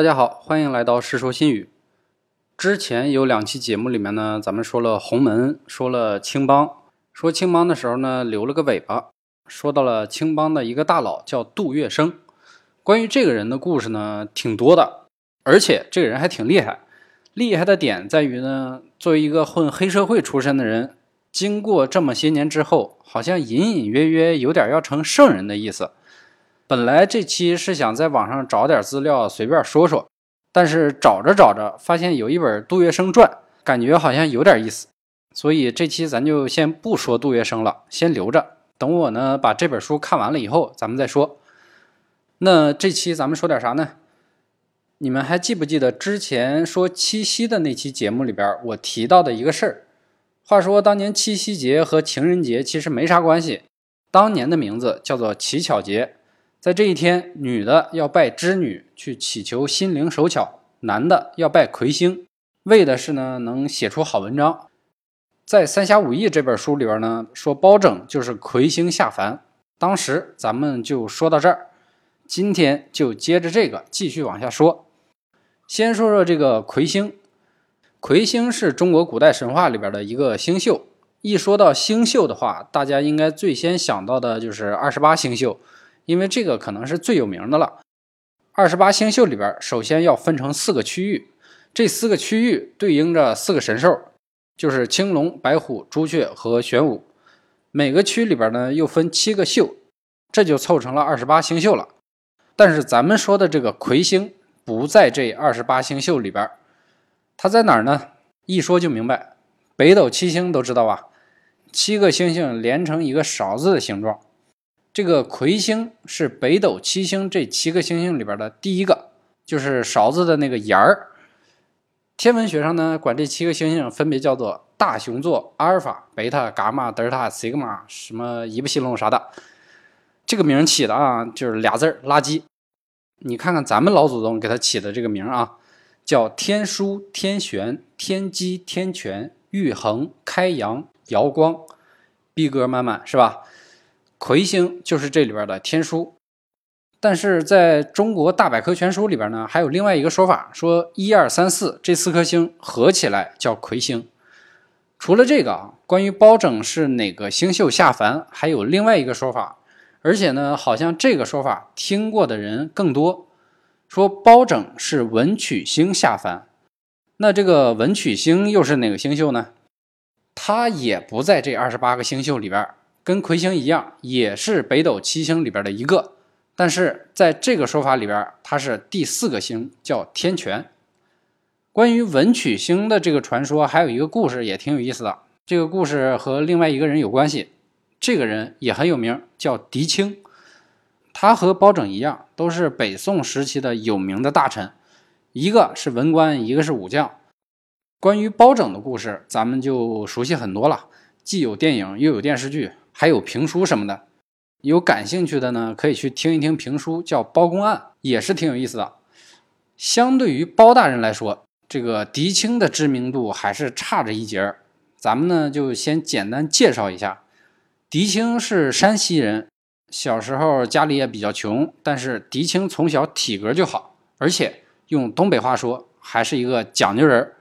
大家好，欢迎来到《世说新语》。之前有两期节目里面呢，咱们说了洪门，说了青帮。说青帮的时候呢，留了个尾巴，说到了青帮的一个大佬叫杜月笙。关于这个人的故事呢，挺多的，而且这个人还挺厉害。厉害的点在于呢，作为一个混黑社会出身的人，经过这么些年之后，好像隐隐约约有点要成圣人的意思。本来这期是想在网上找点资料随便说说，但是找着找着发现有一本《杜月笙传》，感觉好像有点意思，所以这期咱就先不说杜月笙了，先留着，等我呢把这本书看完了以后咱们再说。那这期咱们说点啥呢？你们还记不记得之前说七夕的那期节目里边我提到的一个事儿？话说当年七夕节和情人节其实没啥关系，当年的名字叫做乞巧节。在这一天，女的要拜织女去祈求心灵手巧，男的要拜魁星，为的是呢能写出好文章。在《三侠五义》这本书里边呢，说包拯就是魁星下凡。当时咱们就说到这儿，今天就接着这个继续往下说。先说说这个魁星，魁星是中国古代神话里边的一个星宿。一说到星宿的话，大家应该最先想到的就是二十八星宿。因为这个可能是最有名的了。二十八星宿里边，首先要分成四个区域，这四个区域对应着四个神兽，就是青龙、白虎、朱雀和玄武。每个区里边呢，又分七个宿，这就凑成了二十八星宿了。但是咱们说的这个魁星不在这二十八星宿里边，它在哪儿呢？一说就明白，北斗七星都知道吧？七个星星连成一个勺子的形状。这个魁星是北斗七星这七个星星里边的第一个，就是勺子的那个沿儿。天文学上呢，管这七个星星分别叫做大熊座、阿尔法、贝塔、伽马、德尔塔、西格玛，什么一不西龙啥的。这个名起的啊，就是俩字儿垃圾。你看看咱们老祖宗给他起的这个名啊，叫天枢、天璇、天机、天权、玉衡、开阳、瑶光，逼格满满，是吧？魁星就是这里边的天枢，但是在中国大百科全书里边呢，还有另外一个说法，说一二三四这四颗星合起来叫魁星。除了这个啊，关于包拯是哪个星宿下凡，还有另外一个说法，而且呢，好像这个说法听过的人更多，说包拯是文曲星下凡。那这个文曲星又是哪个星宿呢？它也不在这二十八个星宿里边。跟魁星一样，也是北斗七星里边的一个，但是在这个说法里边，它是第四个星，叫天权。关于文曲星的这个传说，还有一个故事也挺有意思的。这个故事和另外一个人有关系，这个人也很有名，叫狄青。他和包拯一样，都是北宋时期的有名的大臣，一个是文官，一个是武将。关于包拯的故事，咱们就熟悉很多了，既有电影，又有电视剧。还有评书什么的，有感兴趣的呢，可以去听一听评书，叫《包公案》，也是挺有意思的。相对于包大人来说，这个狄青的知名度还是差着一截儿。咱们呢就先简单介绍一下，狄青是山西人，小时候家里也比较穷，但是狄青从小体格就好，而且用东北话说，还是一个讲究人。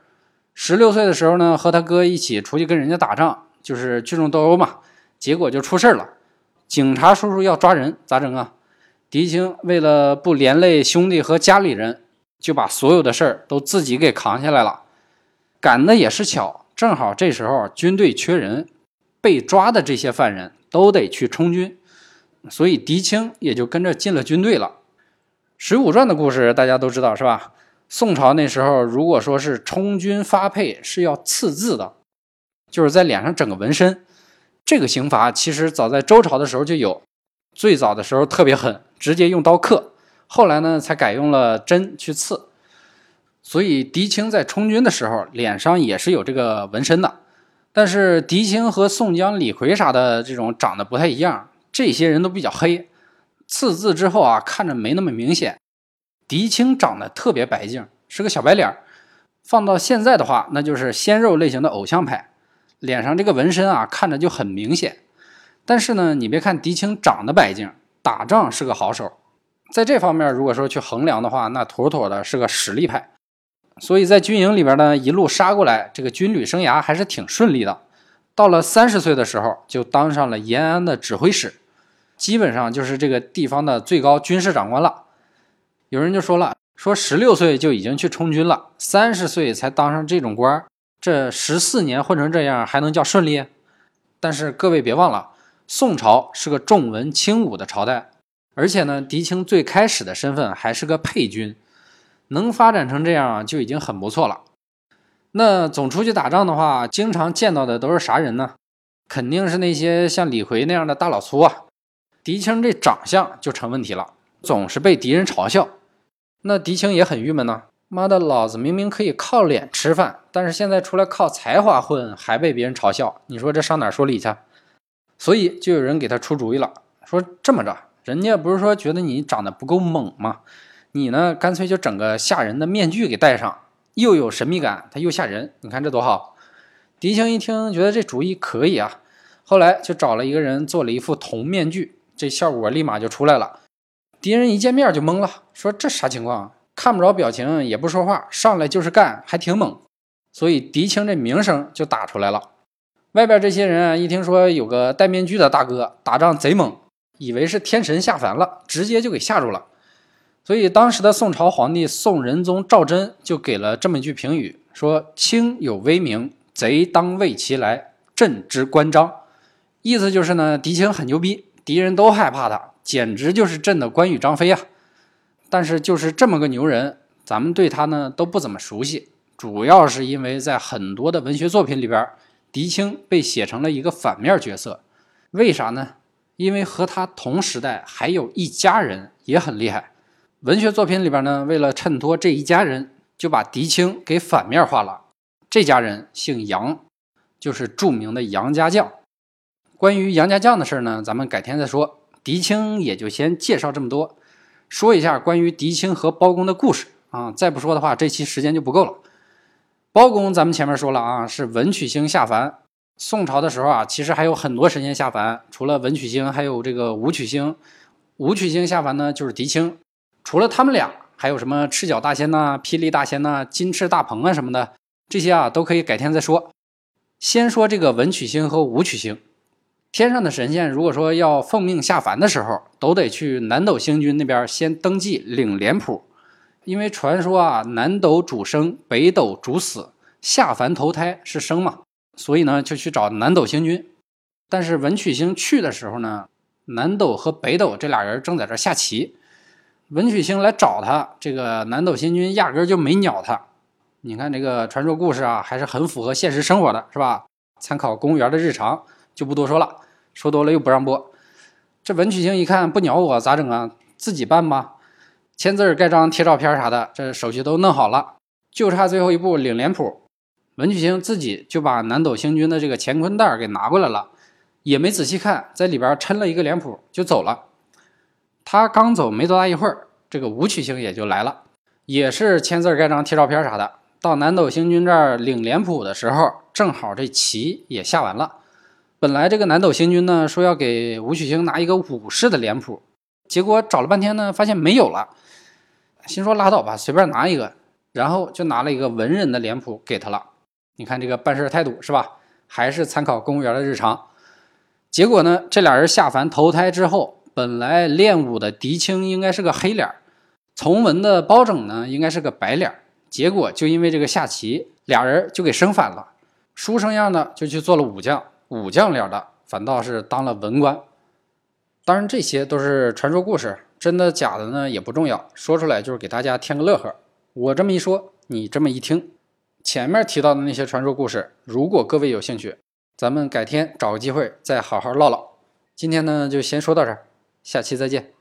十六岁的时候呢，和他哥一起出去跟人家打仗，就是聚众斗殴嘛。结果就出事了，警察叔叔要抓人，咋整啊？狄青为了不连累兄弟和家里人，就把所有的事儿都自己给扛下来了。赶的也是巧，正好这时候军队缺人，被抓的这些犯人都得去充军，所以狄青也就跟着进了军队了。《水浒传》的故事大家都知道是吧？宋朝那时候，如果说是充军发配，是要刺字的，就是在脸上整个纹身。这个刑罚其实早在周朝的时候就有，最早的时候特别狠，直接用刀刻，后来呢才改用了针去刺。所以狄青在充军的时候脸上也是有这个纹身的。但是狄青和宋江、李逵啥的这种长得不太一样，这些人都比较黑，刺字之后啊看着没那么明显。狄青长得特别白净，是个小白脸放到现在的话，那就是鲜肉类型的偶像派。脸上这个纹身啊，看着就很明显。但是呢，你别看狄青长得白净，打仗是个好手。在这方面，如果说去衡量的话，那妥妥的是个实力派。所以在军营里边呢，一路杀过来，这个军旅生涯还是挺顺利的。到了三十岁的时候，就当上了延安的指挥使，基本上就是这个地方的最高军事长官了。有人就说了，说十六岁就已经去充军了，三十岁才当上这种官，这十四年混成这样，还能叫顺利？但是各位别忘了，宋朝是个重文轻武的朝代，而且呢，狄青最开始的身份还是个配军。能发展成这样就已经很不错了。那总出去打仗的话，经常见到的都是啥人呢？肯定是那些像李逵那样的大老粗啊。狄青这长相就成问题了，总是被敌人嘲笑。那狄青也很郁闷呢。妈的，老子明明可以靠脸吃饭，但是现在出来靠才华混，还被别人嘲笑。你说这上哪说理去？所以就有人给他出主意了，说这么着，人家不是说觉得你长得不够猛吗？你呢？干脆就整个吓人的面具给戴上，又有神秘感，他又吓人。你看这多好！狄青一听，觉得这主意可以啊。后来就找了一个人做了一副铜面具，这效果立马就出来了。敌人一见面就懵了，说这啥情况？看不着表情，也不说话，上来就是干，还挺猛。所以狄青这名声就打出来了。外边这些人啊，一听说有个戴面具的大哥打仗贼猛，以为是天神下凡了，直接就给吓住了。所以，当时的宋朝皇帝宋仁宗赵祯就给了这么一句评语，说：“卿有威名，贼当畏其来，朕之关张。”意思就是呢，狄青很牛逼，敌人都害怕他，简直就是朕的关羽张飞啊。但是，就是这么个牛人，咱们对他呢都不怎么熟悉，主要是因为在很多的文学作品里边，狄青被写成了一个反面角色。为啥呢？因为和他同时代还有一家人也很厉害。文学作品里边呢，为了衬托这一家人，就把狄青给反面化了。这家人姓杨，就是著名的杨家将。关于杨家将的事呢，咱们改天再说。狄青也就先介绍这么多，说一下关于狄青和包公的故事啊。再不说的话，这期时间就不够了。包公咱们前面说了啊，是文曲星下凡。宋朝的时候啊，其实还有很多神仙下凡，除了文曲星，还有这个武曲星。武曲星下凡呢，就是狄青。除了他们俩，还有什么赤脚大仙呐、霹雳大仙呐、金翅大鹏啊什么的，这些啊都可以改天再说。先说这个文曲星和武曲星，天上的神仙如果说要奉命下凡的时候，都得去南斗星君那边先登记领脸谱，因为传说啊，南斗主生，北斗主死，下凡投胎是生嘛，所以呢就去找南斗星君。但是文曲星去的时候呢，南斗和北斗这俩人正在这下棋。文曲星来找他，这个南斗星君压根就没鸟他。你看这个传说故事啊，还是很符合现实生活的，是吧？参考公务员的日常，就不多说了，说多了又不让播。这文曲星一看不鸟我，咋整啊？自己办吧，签字盖章贴照片啥的，这手续都弄好了，就差最后一步领脸谱。文曲星自己就把南斗星君的这个乾坤袋给拿过来了，也没仔细看，在里边抻了一个脸谱就走了。他刚走没多大一会儿，这个武曲星也就来了，也是签字盖章贴照片啥的。到南斗星君这儿领脸谱的时候，正好这棋也下完了。本来这个南斗星君呢说要给武曲星拿一个武士的脸谱，结果找了半天呢发现没有了，心说拉倒吧，随便拿一个，然后就拿了一个文人的脸谱给他了。你看这个办事态度是吧？还是参考公务员的日常。结果呢，这俩人下凡投胎之后。本来练武的狄青应该是个黑脸从文的包拯呢应该是个白脸结果就因为这个下棋，俩人就给生反了。书生样的就去做了武将，武将脸的反倒是当了文官。当然这些都是传说故事，真的假的呢也不重要，说出来就是给大家添个乐呵。我这么一说，你这么一听，前面提到的那些传说故事，如果各位有兴趣，咱们改天找个机会再好好唠唠。今天呢就先说到这儿。下期再见。